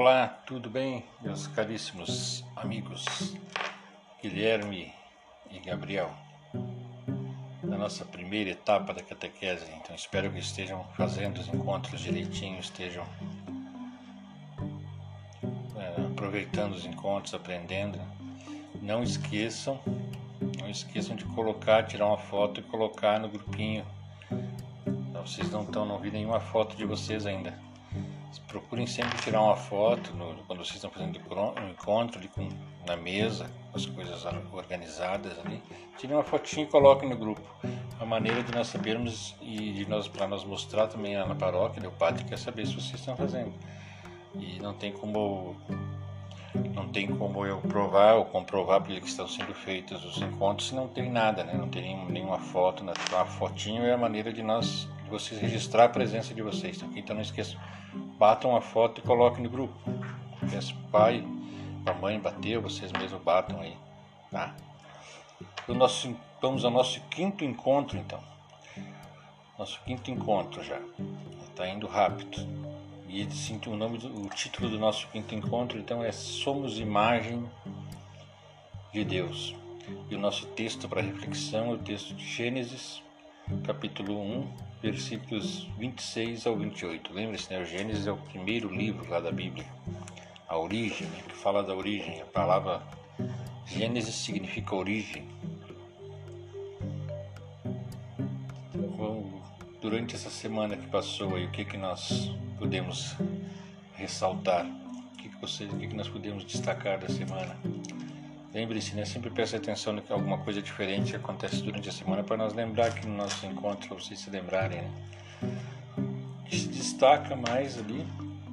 Olá, tudo bem, meus caríssimos amigos Guilherme e Gabriel? Na nossa primeira etapa da catequese, então espero que estejam fazendo os encontros direitinho, estejam é, aproveitando os encontros, aprendendo. Não esqueçam, não esqueçam de colocar, tirar uma foto e colocar no grupinho. Vocês não estão, não vi nenhuma foto de vocês ainda procurem sempre tirar uma foto no, quando vocês estão fazendo um encontro ali com, na mesa, as coisas organizadas ali. Tirem uma fotinha e coloquem no grupo. A maneira de nós sabermos e de nós para nós mostrar também na paróquia, né, o padre quer saber se vocês estão fazendo. E não tem como não tem como eu provar ou comprovar porque estão sendo feitos os encontros se não tem nada, né? Não tem nenhum, nenhuma foto, né? uma fotinho é a maneira de nós de vocês registrar a presença de vocês. Então não esqueçam batam a foto e coloquem no grupo. Se pai, a mãe bateu, vocês mesmos batam aí, tá? O nosso, vamos ao nosso quinto encontro então. Nosso quinto encontro já. Está indo rápido. E sinto o nome o título do nosso quinto encontro então é Somos imagem de Deus. E o nosso texto para reflexão é o texto de Gênesis, capítulo 1, versículos 26 ao 28. Lembre-se, né? Gênesis é o primeiro livro lá da Bíblia, a origem, né? que fala da origem. A palavra Gênesis significa origem. Durante essa semana que passou aí, o que que nós podemos ressaltar? O que que, vocês, o que, que nós podemos destacar da semana? Lembre-se, né? Sempre preste atenção no que alguma coisa diferente acontece durante a semana para nós lembrar que no nosso encontro, vocês se lembrarem, né? Se destaca mais ali,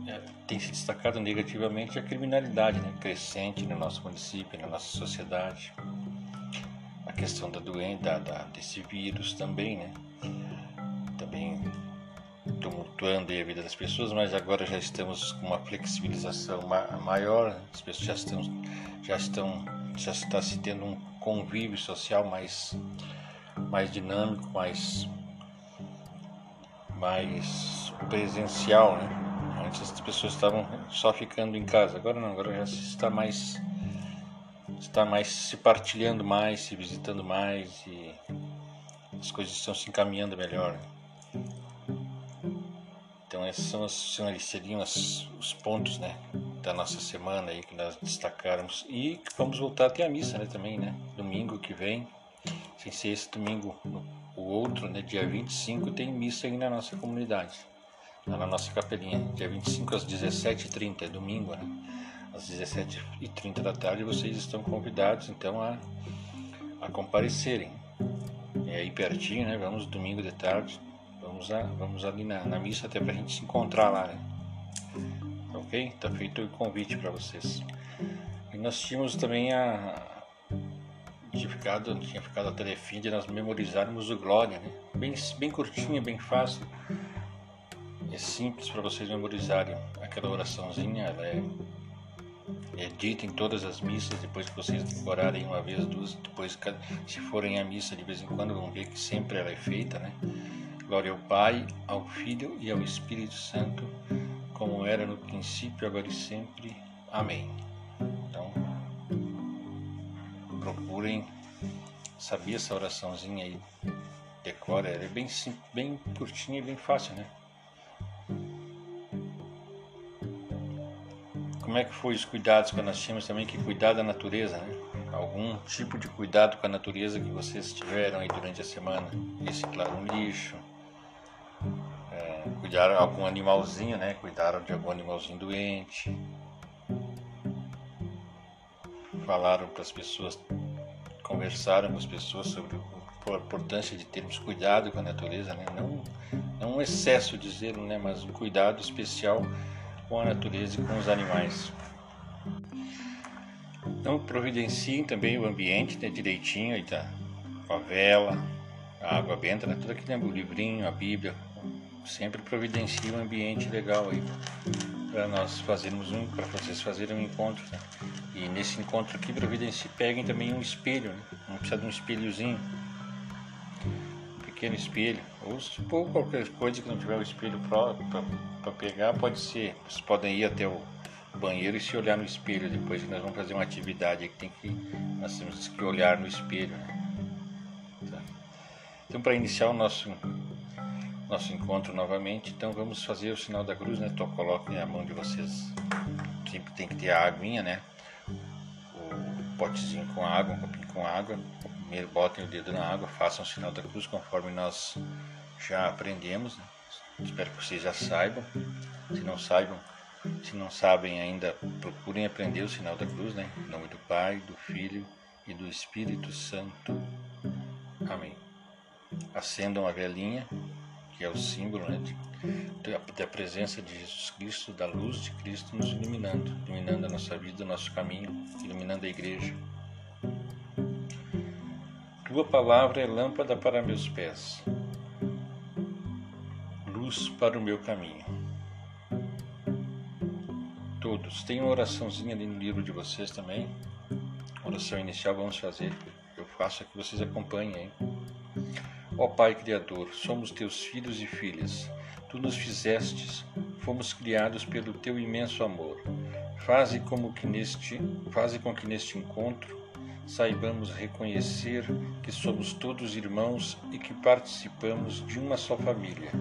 é, tem se destacado negativamente a criminalidade, né? Crescente no nosso município, na nossa sociedade. A questão da doença, da, desse vírus também, né? Também tumultuando a vida das pessoas, mas agora já estamos com uma flexibilização maior, as pessoas já estão, já estão já está se tendo um convívio social mais, mais dinâmico, mais, mais presencial, né? Antes as pessoas estavam só ficando em casa, agora não, agora já se está mais está mais se partilhando mais, se visitando mais e as coisas estão se encaminhando melhor. Então esses são os, seriam os pontos, né? Da nossa semana aí que nós destacarmos e vamos voltar até a missa, né, também, né? Domingo que vem, sem ser esse domingo, o outro, né, dia 25, tem missa aí na nossa comunidade, na nossa capelinha, dia 25 às 17h30, é domingo, né? Às 17h30 da tarde vocês estão convidados então a, a comparecerem. É aí pertinho, né? Vamos domingo de tarde, vamos, a, vamos ali na, na missa até pra gente se encontrar lá, né? Ok? Tá feito o convite para vocês. E nós tínhamos também a tinha ficado, tinha ficado a telefim de nós memorizarmos o Glória, né? Bem, bem curtinha, bem fácil. É simples para vocês memorizarem aquela oraçãozinha, ela é, é dita em todas as missas, depois que vocês decorarem uma vez, duas, depois se forem à missa de vez em quando vão ver que sempre ela é feita, né? Glória ao Pai, ao Filho e ao Espírito Santo, como era no princípio, agora e sempre. Amém. Então, procurem saber essa oraçãozinha aí. Decora, ela é bem, bem curtinha e bem fácil, né? Como é que foi os cuidados que nós tínhamos também que cuidar da natureza, né? Algum tipo de cuidado com a natureza que vocês tiveram aí durante a semana? Reciclar um lixo, cuidaram algum animalzinho, né? Cuidaram de algum animalzinho doente. Falaram para as pessoas, conversaram com as pessoas sobre a importância de termos cuidado com a natureza, né? Não, não um excesso de zelo, né? Mas um cuidado especial com a natureza e com os animais. Então providenciem também o ambiente né, direitinho aí tá, com a vela, a água benta, né? Tudo aqui, né? O livrinho, a Bíblia, sempre providencia um ambiente legal aí para nós fazermos um, para vocês fazerem um encontro. Né? E nesse encontro aqui providencie, peguem também um espelho, né? precisa de um espelhozinho, um pequeno espelho, ou se for qualquer coisa que não tiver o espelho próprio para pegar, pode ser. Vocês podem ir até o, banheiro e se olhar no espelho depois que nós vamos fazer uma atividade que tem que nós temos que olhar no espelho. Né? Tá. Então para iniciar o nosso nosso encontro novamente, então vamos fazer o sinal da cruz, né? Então coloquem a mão de vocês. Sempre tem que ter a aguinha, né? O potezinho com água, um copinho com água. Primeiro botem o dedo na água, façam o sinal da cruz conforme nós já aprendemos. Né? Espero que vocês já saibam. Se não saibam, se não sabem ainda, procurem aprender o sinal da cruz, né? Em nome do Pai, do Filho e do Espírito Santo. Amém. Acendam a velhinha, que é o símbolo né, de, da presença de Jesus Cristo, da luz de Cristo nos iluminando, iluminando a nossa vida, o nosso caminho, iluminando a igreja. Tua palavra é lâmpada para meus pés, luz para o meu caminho todos. Tem uma oraçãozinha ali no livro de vocês também. Oração inicial vamos fazer. Eu faço aqui, vocês acompanhem aí. Ó Pai Criador, somos teus filhos e filhas. Tu nos fizestes, fomos criados pelo teu imenso amor. Faze como que neste, faze com que neste encontro saibamos reconhecer que somos todos irmãos e que participamos de uma só família,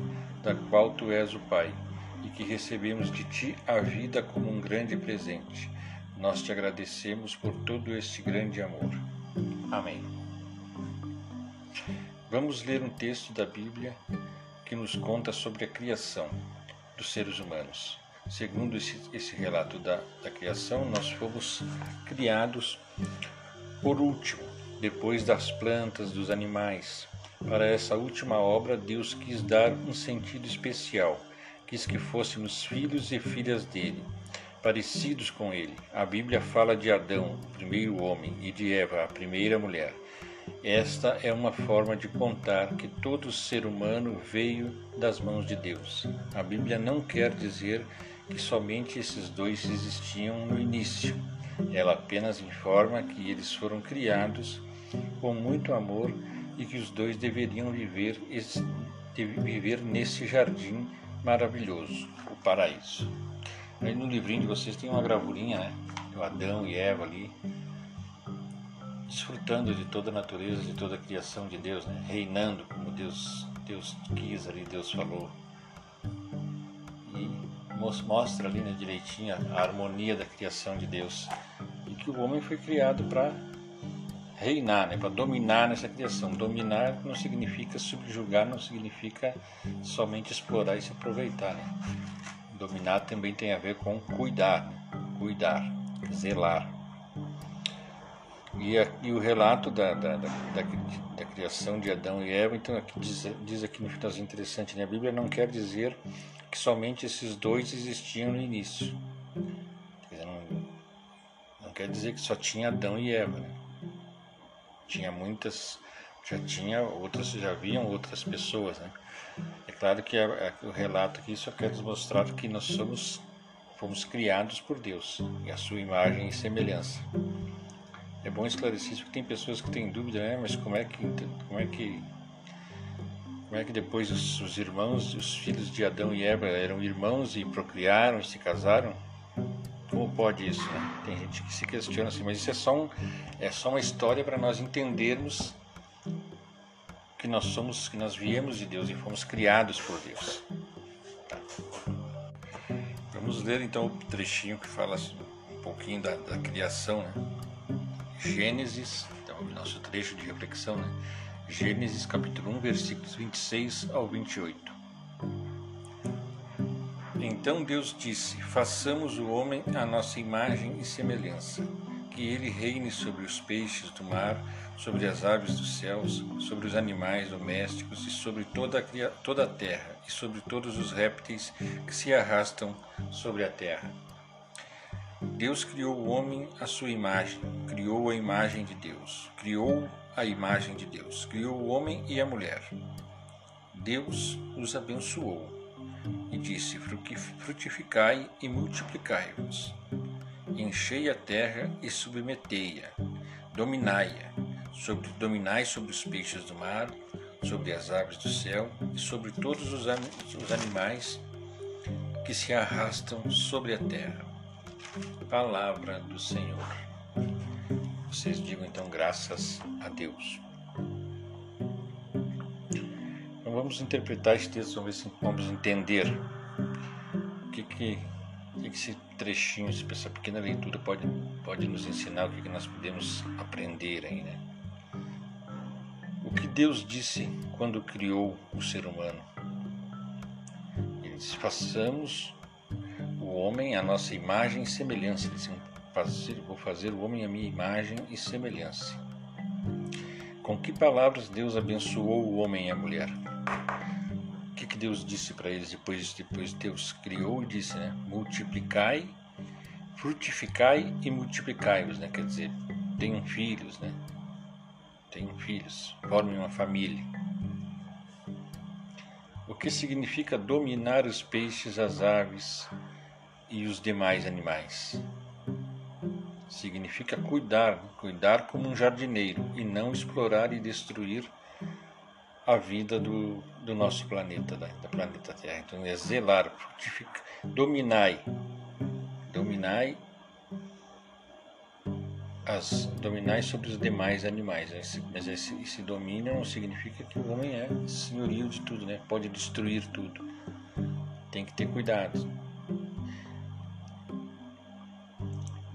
da qual tu és o Pai e que recebemos de Ti a vida como um grande presente. Nós te agradecemos por todo este grande amor. Amém. Vamos ler um texto da Bíblia que nos conta sobre a criação dos seres humanos. Segundo esse, esse relato da, da criação, nós fomos criados por último, depois das plantas, dos animais. Para essa última obra, Deus quis dar um sentido especial quis que fôssemos filhos e filhas dele, parecidos com ele. A Bíblia fala de Adão, o primeiro homem, e de Eva, a primeira mulher. Esta é uma forma de contar que todo ser humano veio das mãos de Deus. A Bíblia não quer dizer que somente esses dois existiam no início. Ela apenas informa que eles foram criados com muito amor e que os dois deveriam viver, viver nesse jardim maravilhoso, o paraíso. Aí no livrinho de vocês tem uma gravurinha, né? O Adão e Eva ali, desfrutando de toda a natureza, de toda a criação de Deus, né? Reinando como Deus, Deus quis ali, Deus falou. E mostra ali né, direitinho a harmonia da criação de Deus. E que o homem foi criado para reinar, né, para dominar nessa criação. Dominar não significa subjugar, não significa somente explorar e se aproveitar. Né? Dominar também tem a ver com cuidar, né? cuidar, zelar. E, o relato da, da, da, da, criação de Adão e Eva, então aqui diz, diz aqui no finalzinho interessante, né? a Bíblia não quer dizer que somente esses dois existiam no início. Não, não quer dizer que só tinha Adão e Eva. Né? tinha muitas, já tinha outras, já haviam outras pessoas, né? É claro que a, a, o relato aqui só quer nos mostrar que nós somos, fomos criados por Deus, e a sua imagem e semelhança. É bom esclarecer isso, porque tem pessoas que têm dúvida, né? Mas como é que, como é que, como é que depois os, os irmãos, os filhos de Adão e Eva eram irmãos e procriaram e se casaram? Como pode isso? Né? Tem gente que se questiona assim, mas isso é só, um, é só uma história para nós entendermos que nós somos, que nós viemos de Deus e fomos criados por Deus. Tá. Vamos ler então o trechinho que fala um pouquinho da, da criação, né? Gênesis, então o nosso trecho de reflexão, né? Gênesis capítulo 1, versículos 26 ao 28. Então Deus disse: Façamos o homem à nossa imagem e semelhança, que ele reine sobre os peixes do mar, sobre as aves dos céus, sobre os animais domésticos e sobre toda a, toda a terra, e sobre todos os répteis que se arrastam sobre a terra. Deus criou o homem à sua imagem, criou a imagem de Deus, criou a imagem de Deus, criou o homem e a mulher. Deus os abençoou e disse: Frutificai e multiplicai-vos, enchei a terra e submetei-a, dominai-a, sobre, dominai sobre os peixes do mar, sobre as aves do céu e sobre todos os, os animais que se arrastam sobre a terra. Palavra do Senhor. Vocês digam então graças a Deus. Então vamos interpretar este texto, vamos ver se vamos entender o que, que, que esse trechinho, essa pequena leitura pode, pode nos ensinar, o que, que nós podemos aprender aí, né? O que Deus disse quando criou o ser humano? Ele disse: façamos o homem a nossa imagem e semelhança. Fazer, vou fazer o homem a minha imagem e semelhança. Com que palavras Deus abençoou o homem e a mulher? O que, que Deus disse para eles depois? Depois Deus criou e disse, né? Multiplicai, frutificai e multiplicai-vos, né? Quer dizer, tenham filhos, né? Tenham filhos, formem uma família. O que significa dominar os peixes, as aves e os demais animais? significa cuidar, cuidar como um jardineiro e não explorar e destruir a vida do, do nosso planeta, da, da planeta Terra. Então é zelar, frutificar, dominai, dominai as dominai sobre os demais animais. Esse, mas esse, esse domínio não significa que o homem é senhorio de tudo, né? Pode destruir tudo. Tem que ter cuidado.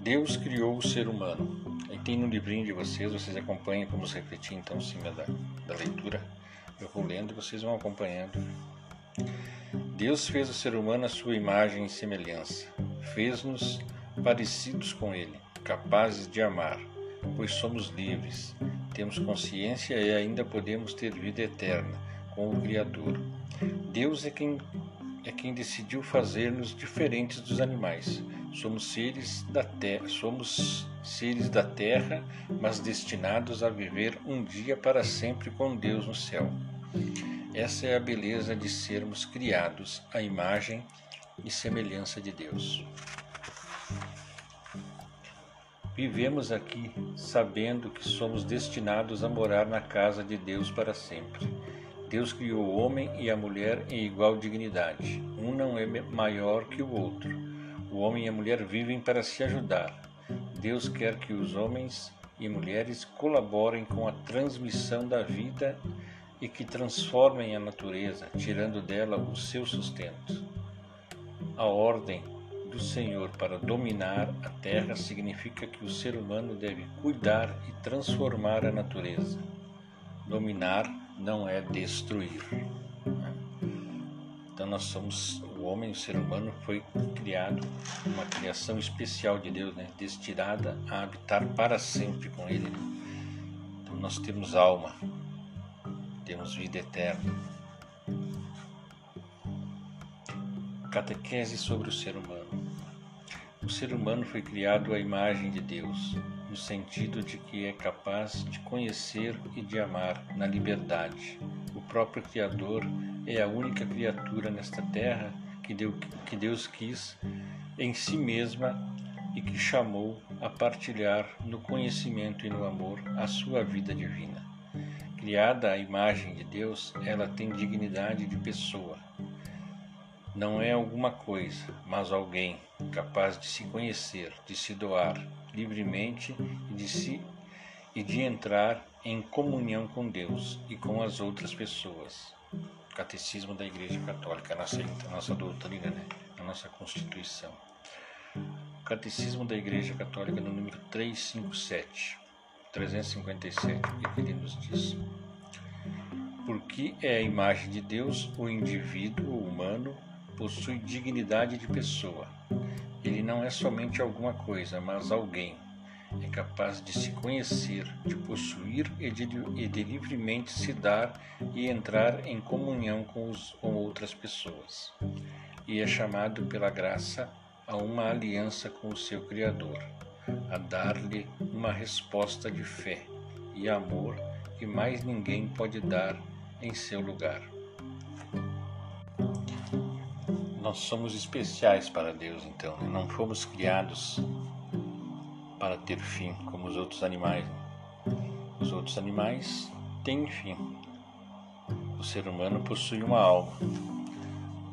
Deus criou o ser humano. Aí tem no livrinho de vocês, vocês acompanham, vamos refletir então em cima da, da leitura. Eu vou lendo e vocês vão acompanhando. Deus fez o ser humano à sua imagem e semelhança. Fez-nos parecidos com ele, capazes de amar, pois somos livres, temos consciência e ainda podemos ter vida eterna com o Criador. Deus é quem é quem decidiu fazer-nos diferentes dos animais. Somos seres da terra, somos seres da terra, mas destinados a viver um dia para sempre com Deus no céu. Essa é a beleza de sermos criados à imagem e semelhança de Deus. Vivemos aqui sabendo que somos destinados a morar na casa de Deus para sempre. Deus criou o homem e a mulher em igual dignidade. Um não é maior que o outro. O homem e a mulher vivem para se ajudar. Deus quer que os homens e mulheres colaborem com a transmissão da vida e que transformem a natureza, tirando dela o seu sustento. A ordem do Senhor para dominar a terra significa que o ser humano deve cuidar e transformar a natureza. Dominar não é destruir. Então nós somos o homem, o ser humano foi criado uma criação especial de Deus, né? destinada a habitar para sempre com Ele. Né? Então nós temos alma, temos vida eterna. Catequese sobre o ser humano. O ser humano foi criado à imagem de Deus no sentido de que é capaz de conhecer e de amar na liberdade. O próprio Criador é a única criatura nesta terra que, deu, que Deus quis em si mesma e que chamou a partilhar no conhecimento e no amor a sua vida divina. Criada à imagem de Deus, ela tem dignidade de pessoa. Não é alguma coisa, mas alguém capaz de se conhecer, de se doar, livremente e de si e de entrar em comunhão com Deus e com as outras pessoas. Catecismo da Igreja Católica, a nossa, a nossa doutrina, né? a nossa Constituição. Catecismo da Igreja Católica no número 357, 357, e que ele nos diz: Porque é a imagem de Deus, o indivíduo humano possui dignidade de pessoa ele não é somente alguma coisa, mas alguém. É capaz de se conhecer, de possuir e de, e de livremente se dar e entrar em comunhão com, os, com outras pessoas. E é chamado pela graça a uma aliança com o seu Criador, a dar-lhe uma resposta de fé e amor que mais ninguém pode dar em seu lugar. nós somos especiais para Deus, então. Né? Não fomos criados para ter fim, como os outros animais. Né? Os outros animais têm fim. O ser humano possui uma alma,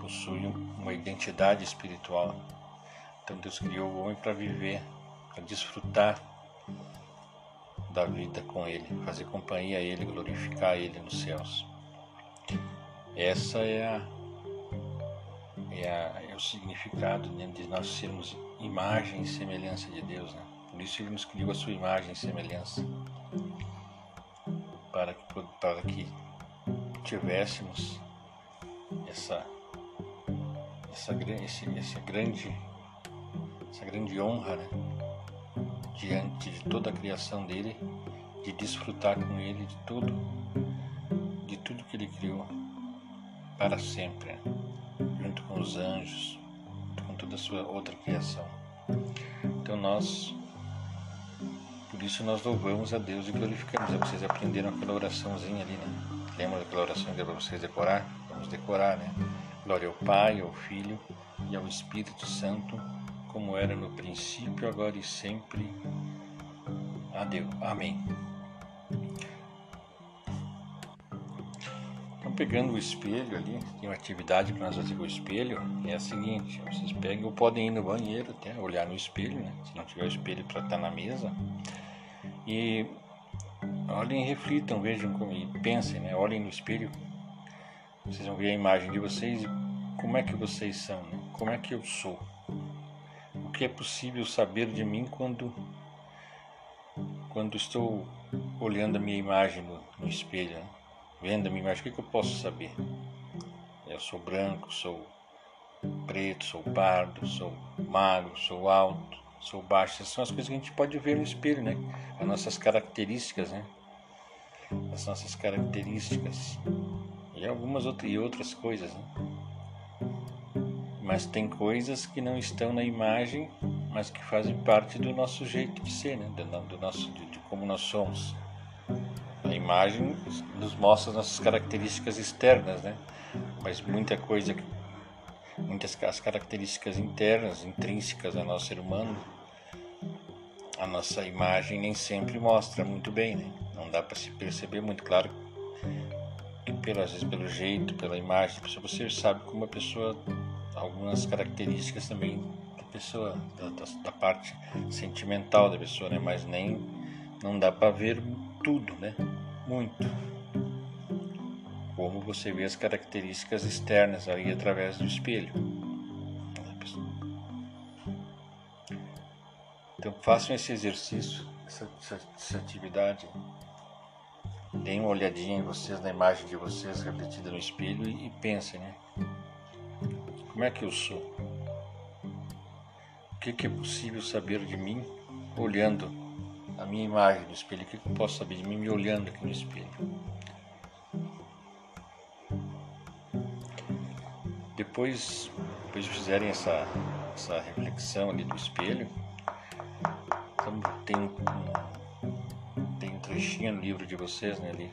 possui uma identidade espiritual. Então Deus criou o homem para viver, para desfrutar da vida com Ele, fazer companhia a Ele, glorificar Ele nos céus. Essa é a é, a, é o significado né, de nós sermos imagem e semelhança de Deus. Né? Por isso Ele nos criou a sua imagem e semelhança. Para que, para que tivéssemos essa, essa, esse, essa, grande, essa grande honra né? diante de toda a criação dele, de desfrutar com ele de tudo, de tudo que ele criou para sempre. Né? junto com os anjos, com toda a sua outra criação. Então nós, por isso nós louvamos a Deus e glorificamos. Vocês aprenderam aquela oraçãozinha ali, né? Lembra daquela oração que deu para vocês decorar? Vamos decorar, né? Glória ao Pai, ao Filho e ao Espírito Santo, como era no princípio, agora e sempre. Adeus. Amém. pegando o espelho ali, tem uma atividade para nós fazer com o espelho, é a seguinte, vocês pegam ou podem ir no banheiro até, olhar no espelho, né? Se não tiver o espelho para estar tá na mesa. E olhem reflitam, vejam e pensem, né? Olhem no espelho, vocês vão ver a imagem de vocês e como é que vocês são, né? Como é que eu sou? O que é possível saber de mim quando quando estou olhando a minha imagem no, no espelho, né? Venda-me, mas o que, que eu posso saber? Eu sou branco, sou preto, sou pardo, sou magro, sou alto, sou baixo. Essas são as coisas que a gente pode ver no espelho, né? As nossas características, né? As nossas características. E algumas outras, e outras coisas, né? Mas tem coisas que não estão na imagem, mas que fazem parte do nosso jeito de ser, né? Do, do nosso, de, de como nós somos. A imagem nos mostra as nossas características externas, né? Mas muita coisa, muitas as características internas, intrínsecas ao nosso ser humano, a nossa imagem nem sempre mostra muito bem, né? Não dá para se perceber muito claro que pelo, às vezes pelo jeito, pela imagem, você sabe como a pessoa, algumas características também da pessoa, da, da, da parte sentimental da pessoa, né? Mas nem não dá para ver tudo, né? Muito. Como você vê as características externas ali através do espelho. Então façam esse exercício, essa, essa, essa atividade. Deem uma olhadinha em vocês, na imagem de vocês refletida no espelho e, e pensem, né? Como é que eu sou? O que, que é possível saber de mim olhando a minha imagem no espelho, o que eu posso saber de mim me olhando aqui no espelho? Depois, depois de fizerem essa, essa reflexão ali do espelho, então tem, um, tem um trechinho no livro de vocês, né, ali,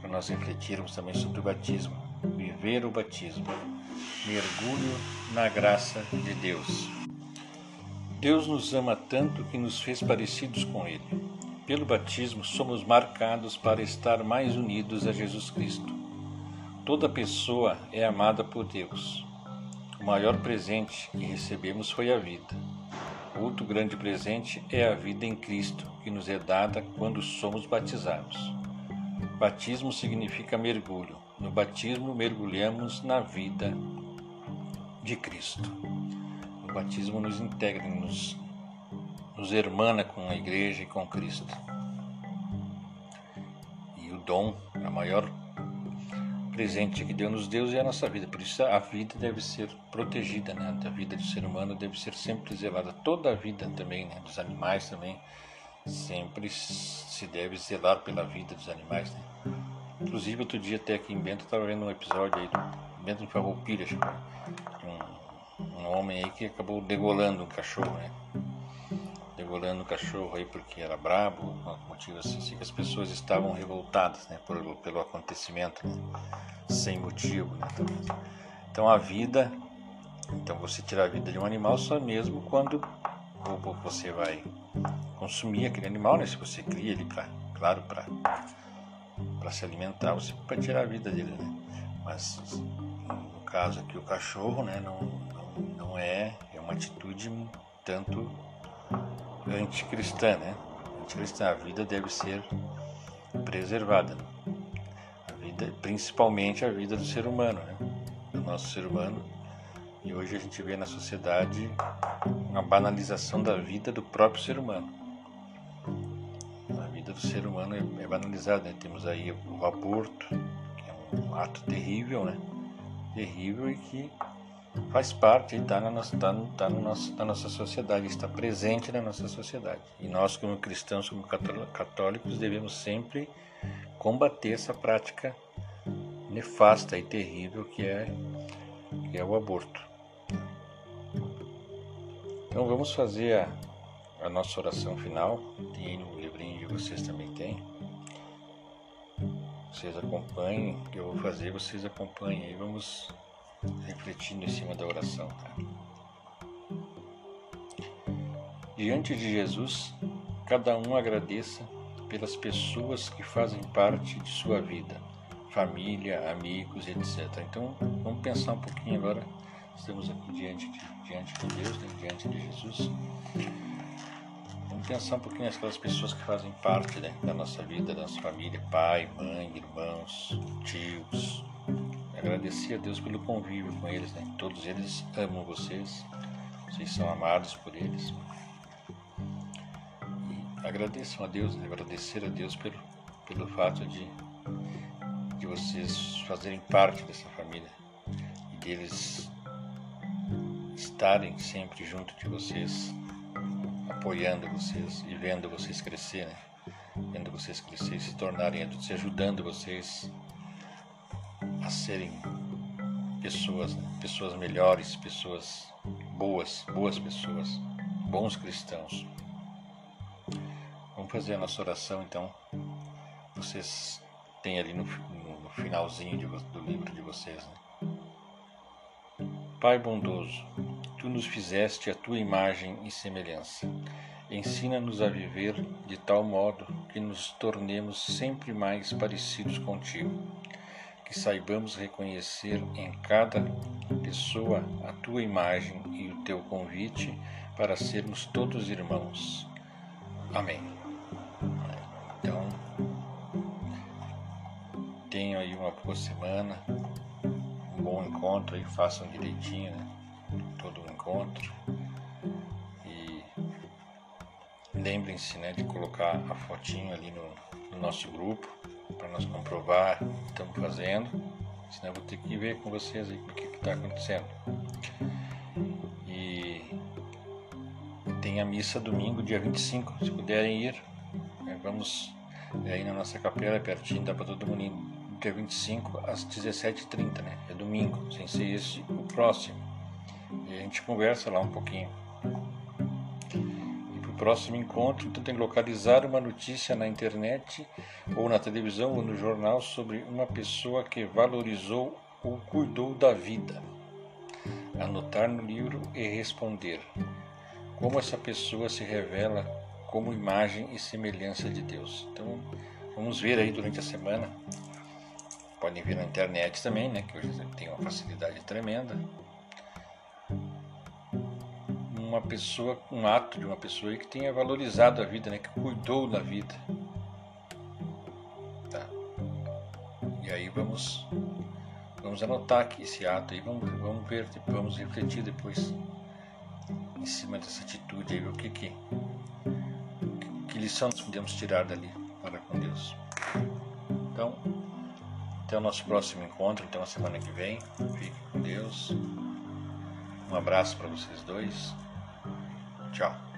para nós refletirmos também sobre o batismo. Viver o batismo. Mergulho na graça de Deus. Deus nos ama tanto que nos fez parecidos com Ele. Pelo batismo, somos marcados para estar mais unidos a Jesus Cristo. Toda pessoa é amada por Deus. O maior presente que recebemos foi a vida. Outro grande presente é a vida em Cristo, que nos é dada quando somos batizados. Batismo significa mergulho. No batismo, mergulhamos na vida de Cristo. O batismo nos integra, nos, nos hermana com a igreja e com Cristo. E o dom, a maior presente que Deus nos deu é a nossa vida. Por isso a vida deve ser protegida, né? A vida do ser humano deve ser sempre zelada. Toda a vida também, né? Dos animais também. Sempre se deve zelar pela vida dos animais, né? Inclusive outro dia até aqui em Bento estava vendo um episódio aí do Bento de Farroupilha, um um homem aí que acabou degolando um cachorro, né? Degolando o cachorro aí porque era brabo, motivo assim, assim, que as pessoas estavam revoltadas, né? Por, pelo acontecimento, né? sem motivo, né? Então a vida, então você tirar a vida de um animal só mesmo quando você vai consumir aquele animal, né? Se você cria ele para, claro, para para se alimentar, você pode tirar a vida dele, né? Mas no caso aqui o cachorro, né? Não, não é, é uma atitude tanto anticristã, né? Anticristã, a vida deve ser preservada. A vida, principalmente a vida do ser humano, né? Do nosso ser humano. E hoje a gente vê na sociedade uma banalização da vida do próprio ser humano. A vida do ser humano é, é banalizada, né? Temos aí o aborto, que é um ato terrível, né? Terrível e que faz parte, está na, nossa, tá, tá nosso, na nossa sociedade, está presente na nossa sociedade. E nós, como cristãos, como católicos, devemos sempre combater essa prática nefasta e terrível que é, que é o aborto. Então vamos fazer a, a nossa oração final. Tem aí no livrinho de vocês também tem. Vocês acompanhem, que eu vou fazer, vocês acompanhem aí. Vamos refletindo em cima da oração. Tá? Diante de Jesus, cada um agradeça pelas pessoas que fazem parte de sua vida, família, amigos, etc. Então, vamos pensar um pouquinho agora. Estamos aqui diante de, diante de Deus, né? diante de Jesus. Vamos pensar um pouquinho naquelas pessoas que fazem parte né? da nossa vida, da nossa família, pai, mãe, irmãos, tios, agradecer a Deus pelo convívio com eles, né? Todos eles amam vocês, vocês são amados por eles. E agradeçam a Deus, né? agradecer a Deus pelo, pelo fato de, de vocês fazerem parte dessa família e deles estarem sempre junto de vocês, apoiando vocês e vendo vocês crescer, né? Vendo vocês crescer, se tornarem adultos, ajudando vocês a serem pessoas, né? pessoas melhores, pessoas boas, boas pessoas, bons cristãos. Vamos fazer a nossa oração então. Vocês têm ali no, no finalzinho de, do livro de vocês. Né? Pai bondoso, tu nos fizeste a tua imagem e semelhança. Ensina-nos a viver de tal modo que nos tornemos sempre mais parecidos contigo que saibamos reconhecer em cada pessoa a tua imagem e o teu convite para sermos todos irmãos. Amém. Então, tenham aí uma boa semana, bom encontro aí, façam direitinho, né? Todo o encontro. E lembrem-se, né, de colocar a fotinho ali no, no nosso grupo para nós comprovar o que estamos fazendo, senão eu vou ter que ver com vocês aí o que está acontecendo. E tem a missa domingo, dia 25, se puderem ir, né, vamos é aí na nossa capela, pertinho, dá para todo mundo ir, dia 25 às 17h30, né? É domingo, sem ser esse o próximo. E a gente conversa lá um pouquinho próximo encontro, tentem localizar uma notícia na internet ou na televisão ou no jornal sobre uma pessoa que valorizou ou cuidou da vida. Anotar no livro e responder. Como essa pessoa se revela como imagem e semelhança de Deus. Então, vamos ver aí durante a semana. Podem ver na internet também, né, que hoje tem uma facilidade tremenda uma pessoa, um ato de uma pessoa que tenha valorizado a vida, né? que cuidou da vida. Tá. E aí vamos vamos anotar aqui esse ato aí, vamos, vamos ver, vamos refletir depois em cima dessa atitude aí, o que que, que lição nós podemos tirar dali para com Deus. Então, até o nosso próximo encontro, então a semana que vem. Fique com Deus. Um abraço para vocês dois. Tchau.